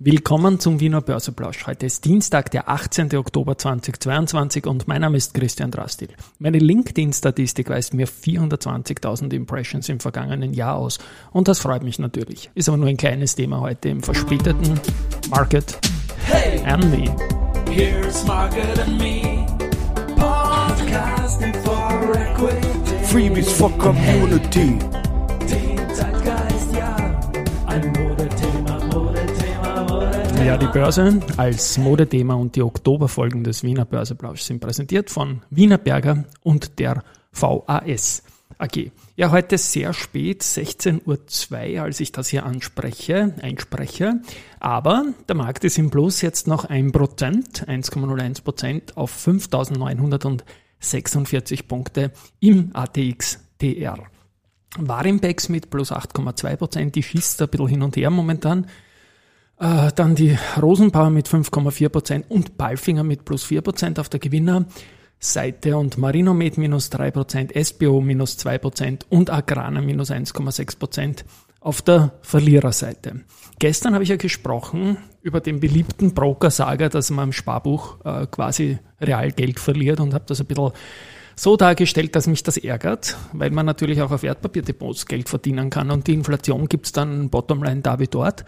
Willkommen zum Wiener Börseplausch. Heute ist Dienstag, der 18. Oktober 2022 und mein Name ist Christian Drastil. Meine LinkedIn-Statistik weist mir 420.000 Impressions im vergangenen Jahr aus und das freut mich natürlich. Ist aber nur ein kleines Thema heute im verspäteten Market hey, and Me. Here's Market and Me. Podcasting for Equity. Freebies for Community. Ja, Börse als Modethema und die Oktoberfolgen des Wiener Börseplausch sind präsentiert von Wiener Berger und der VAS AG. Ja, heute sehr spät, 16.02 Uhr, als ich das hier anspreche, einspreche. Aber der Markt ist im Plus jetzt noch 1%, 1,01% auf 5.946 Punkte im ATX TR. Warimbex mit plus 8,2%, die schießt ein bisschen hin und her momentan. Äh, dann die Rosenbauer mit 5,4% und Balfinger mit plus 4% auf der Gewinnerseite und Marinomed minus 3%, SBO minus 2% und Agrana minus 1,6% auf der Verliererseite. Gestern habe ich ja gesprochen über den beliebten Broker-Saga, dass man im Sparbuch äh, quasi Realgeld verliert und habe das ein bisschen so dargestellt, dass mich das ärgert, weil man natürlich auch auf Wertpapierdepots Geld verdienen kann und die Inflation gibt es dann bottomline da wie dort.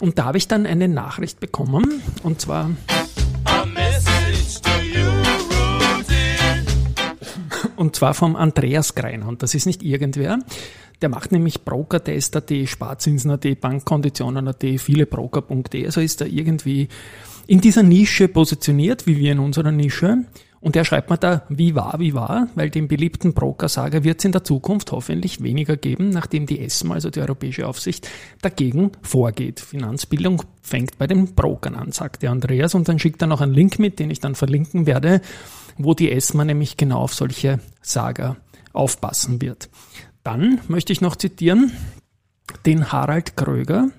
Und da habe ich dann eine Nachricht bekommen, und zwar. Und zwar vom Andreas Greiner. Und das ist nicht irgendwer. Der macht nämlich Broker-Tester.at, Sparzinsen.at, Bankkonditionen.at, viele Broker.de. Also ist er irgendwie in dieser Nische positioniert, wie wir in unserer Nische. Und er schreibt mir da, wie war, wie war, weil den beliebten Broker-Sager wird es in der Zukunft hoffentlich weniger geben, nachdem die ESMA, also die Europäische Aufsicht, dagegen vorgeht. Finanzbildung fängt bei den Brokern an, sagt der Andreas. Und dann schickt er noch einen Link mit, den ich dann verlinken werde, wo die ESMA nämlich genau auf solche Sager aufpassen wird. Dann möchte ich noch zitieren den Harald Kröger,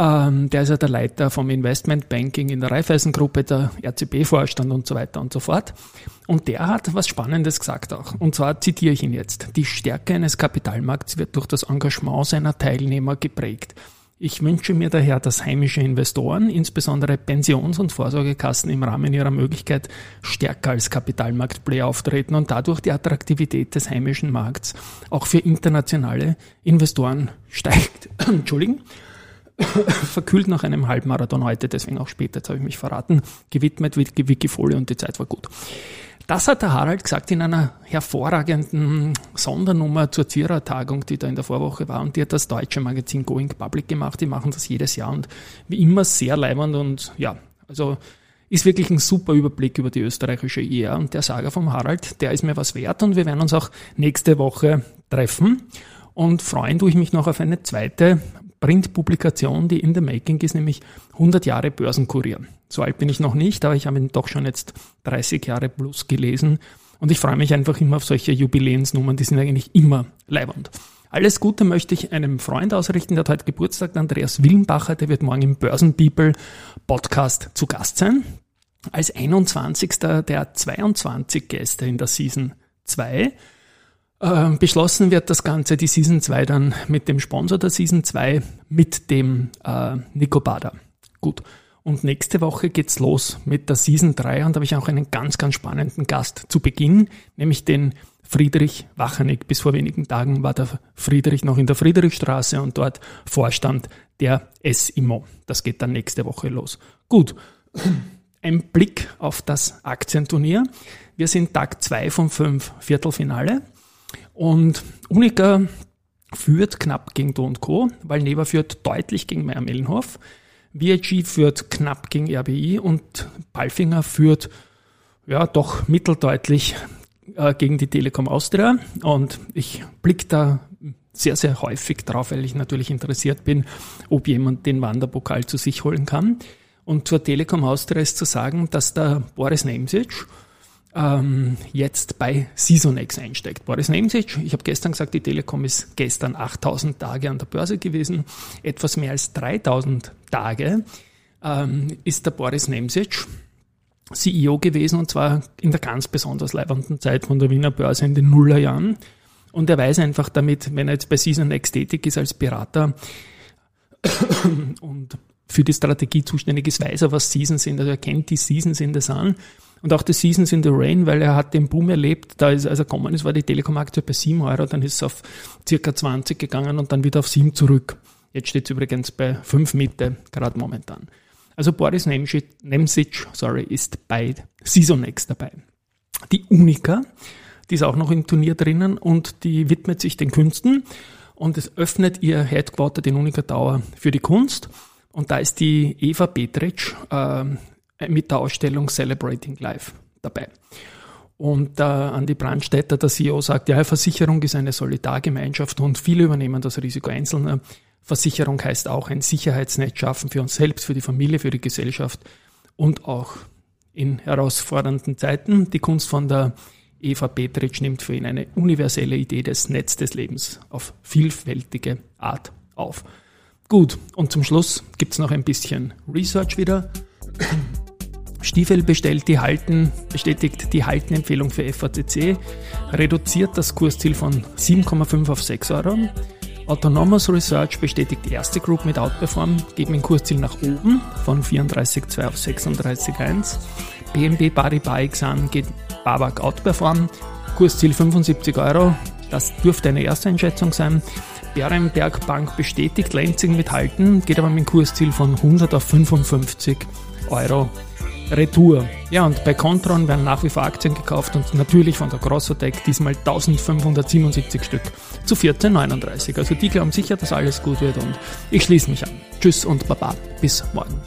ähm, der ist ja der Leiter vom Investmentbanking in der Raiffeisengruppe, der RCB-Vorstand und so weiter und so fort. Und der hat was Spannendes gesagt auch. Und zwar zitiere ich ihn jetzt. Die Stärke eines Kapitalmarkts wird durch das Engagement seiner Teilnehmer geprägt. Ich wünsche mir daher, dass heimische Investoren, insbesondere Pensions- und Vorsorgekassen im Rahmen ihrer Möglichkeit stärker als Kapitalmarktplayer auftreten und dadurch die Attraktivität des heimischen Markts auch für internationale Investoren steigt. Entschuldigen. verkühlt nach einem Halbmarathon heute, deswegen auch später, jetzt habe ich mich verraten, gewidmet Wikifolie und die Zeit war gut. Das hat der Harald gesagt in einer hervorragenden Sondernummer zur Zierer-Tagung, die da in der Vorwoche war. Und die hat das deutsche Magazin Going Public gemacht. Die machen das jedes Jahr und wie immer sehr leibend und ja, also ist wirklich ein super Überblick über die österreichische IR. Und der Sager vom Harald, der ist mir was wert und wir werden uns auch nächste Woche treffen. Und freuen tue ich mich noch auf eine zweite Printpublikation, die in the making ist, nämlich 100 Jahre Börsenkurier. So alt bin ich noch nicht, aber ich habe ihn doch schon jetzt 30 Jahre plus gelesen und ich freue mich einfach immer auf solche Jubiläensnummern, die sind eigentlich immer leibernd. Alles Gute möchte ich einem Freund ausrichten, der hat heute Geburtstag, Andreas Willenbacher, der wird morgen im Börsenpeople Podcast zu Gast sein. Als 21. der 22 Gäste in der Season 2. Ähm, beschlossen wird das Ganze, die Season 2 dann mit dem Sponsor der Season 2, mit dem äh, Nico Bader. Gut. Und nächste Woche geht's los mit der Season 3 und da habe ich auch einen ganz, ganz spannenden Gast zu Beginn, nämlich den Friedrich Wachenig. Bis vor wenigen Tagen war der Friedrich noch in der Friedrichstraße und dort Vorstand der SIMO. Das geht dann nächste Woche los. Gut. Ein Blick auf das Aktienturnier. Wir sind Tag 2 von 5 Viertelfinale. Und Unica führt knapp gegen Do Co., weil Neva führt deutlich gegen Meyer Mellenhof. VIG führt knapp gegen RBI und Palfinger führt ja doch mitteldeutlich äh, gegen die Telekom Austria. Und ich blicke da sehr, sehr häufig drauf, weil ich natürlich interessiert bin, ob jemand den Wanderpokal zu sich holen kann. Und zur Telekom Austria ist zu sagen, dass der Boris Nemsic ähm, jetzt bei Seasonex einsteigt. Boris Nemsic, ich habe gestern gesagt, die Telekom ist gestern 8000 Tage an der Börse gewesen, etwas mehr als 3000 Tage ähm, ist der Boris Nemsic CEO gewesen und zwar in der ganz besonders leibenden Zeit von der Wiener Börse in den Nullerjahren. Und er weiß einfach damit, wenn er jetzt bei Seasonex tätig ist als Berater und für die Strategie zuständig ist, weiß er, was Seasons sind, also er kennt die Seasons in the Sun und auch die Seasons in the Rain, weil er hat den Boom erlebt, da ist, als er gekommen ist, war die Telekom-Aktie bei 7 Euro, dann ist es auf circa 20 gegangen und dann wieder auf 7 zurück. Jetzt steht es übrigens bei 5 Mitte, gerade momentan. Also Boris Nemsic, sorry, ist bei Seasonex dabei. Die Unica, die ist auch noch im Turnier drinnen und die widmet sich den Künsten und es öffnet ihr Headquarter, den Unica Tower, für die Kunst. Und da ist die Eva Petric äh, mit der Ausstellung Celebrating Life dabei. Und äh, Andi Brandstätter, der CEO, sagt, ja, Versicherung ist eine Solidargemeinschaft und viele übernehmen das Risiko einzelner. Versicherung heißt auch ein Sicherheitsnetz schaffen für uns selbst, für die Familie, für die Gesellschaft und auch in herausfordernden Zeiten. Die Kunst von der Eva Petritsch nimmt für ihn eine universelle Idee des Netz des Lebens auf vielfältige Art auf. Gut, und zum Schluss gibt's noch ein bisschen Research wieder. Stiefel bestellt die Halten, bestätigt die Haltenempfehlung für FACC, reduziert das Kursziel von 7,5 auf 6 Euro. Autonomous Research bestätigt die erste Group mit Outperform, geben ein Kursziel nach oben von 34,2 auf 36,1. BNB Paribas Exam geht Babak Outperform, Kursziel 75 Euro, das dürfte eine erste Einschätzung sein. Berenberg Bank bestätigt Lenzing mit Halten, geht aber mit einem Kursziel von 100 auf 55 Euro Retour. Ja, und bei Contron werden nach wie vor Aktien gekauft und natürlich von der Grossotec diesmal 1577 Stück zu 14,39. Also die glauben sicher, dass alles gut wird und ich schließe mich an. Tschüss und Baba. Bis morgen.